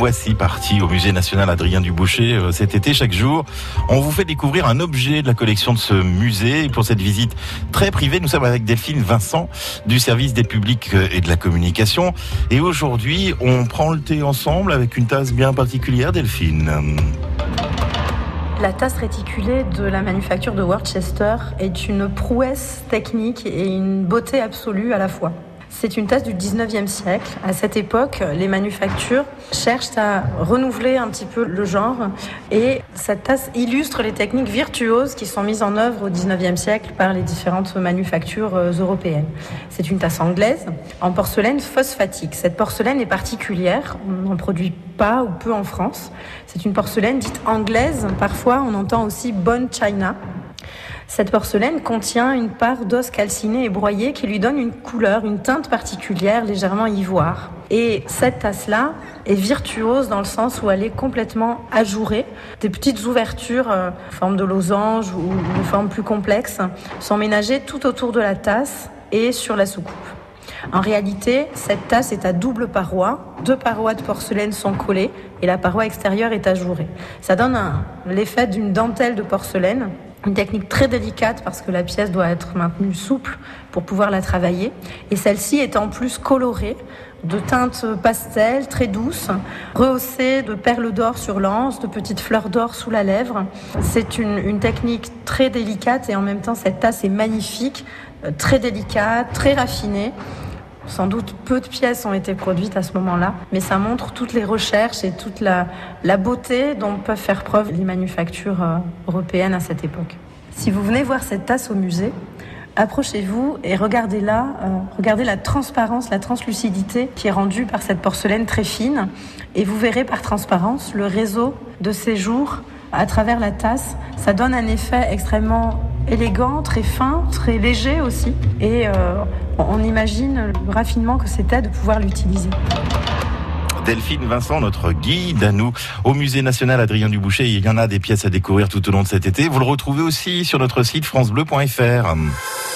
voici partis au musée national Adrien Duboucher euh, cet été. Chaque jour, on vous fait découvrir un objet de la collection de ce musée. Pour cette visite très privée, nous sommes avec Delphine Vincent du service des publics euh, et de la communication. Et aujourd'hui, on prend le thé ensemble avec une tasse bien particulière, Delphine. La tasse réticulée de la manufacture de Worcester est une prouesse technique et une beauté absolue à la fois. C'est une tasse du 19e siècle. À cette époque, les manufactures cherchent à renouveler un petit peu le genre et cette tasse illustre les techniques virtuoses qui sont mises en œuvre au 19e siècle par les différentes manufactures euh, européennes. C'est une tasse anglaise en porcelaine phosphatique. Cette porcelaine est particulière, on n'en produit pas ou peu en France. C'est une porcelaine dite anglaise, parfois on entend aussi bonne china. Cette porcelaine contient une part d'os calciné et broyé qui lui donne une couleur, une teinte particulière, légèrement ivoire. Et cette tasse-là est virtuose dans le sens où elle est complètement ajourée. Des petites ouvertures, euh, forme de losange ou de forme plus complexe, sont ménagées tout autour de la tasse et sur la soucoupe. En réalité, cette tasse est à double paroi. Deux parois de porcelaine sont collées et la paroi extérieure est ajourée. Ça donne l'effet d'une dentelle de porcelaine une technique très délicate parce que la pièce doit être maintenue souple pour pouvoir la travailler. Et celle-ci est en plus colorée de teintes pastel très douces, rehaussée de perles d'or sur l'anse, de petites fleurs d'or sous la lèvre. C'est une, une, technique très délicate et en même temps cette tasse est magnifique, euh, très délicate, très raffinée. Sans doute peu de pièces ont été produites à ce moment-là, mais ça montre toutes les recherches et toute la, beauté dont peuvent faire preuve les manufactures euh, européennes à cette époque. Si vous venez voir cette tasse au musée, approchez-vous et regardez là, euh, regardez la transparence, la translucidité qui est rendue par cette porcelaine très fine, et vous verrez par transparence le réseau de séjour à travers la tasse. Ça donne un effet extrêmement élégant, très fin, très léger aussi, et euh, on imagine le raffinement que c'était de pouvoir l'utiliser. Delphine Vincent, notre guide à nous au musée national Adrien Duboucher. Il y en a des pièces à découvrir tout au long de cet été. Vous le retrouvez aussi sur notre site francebleu.fr. France Bleu.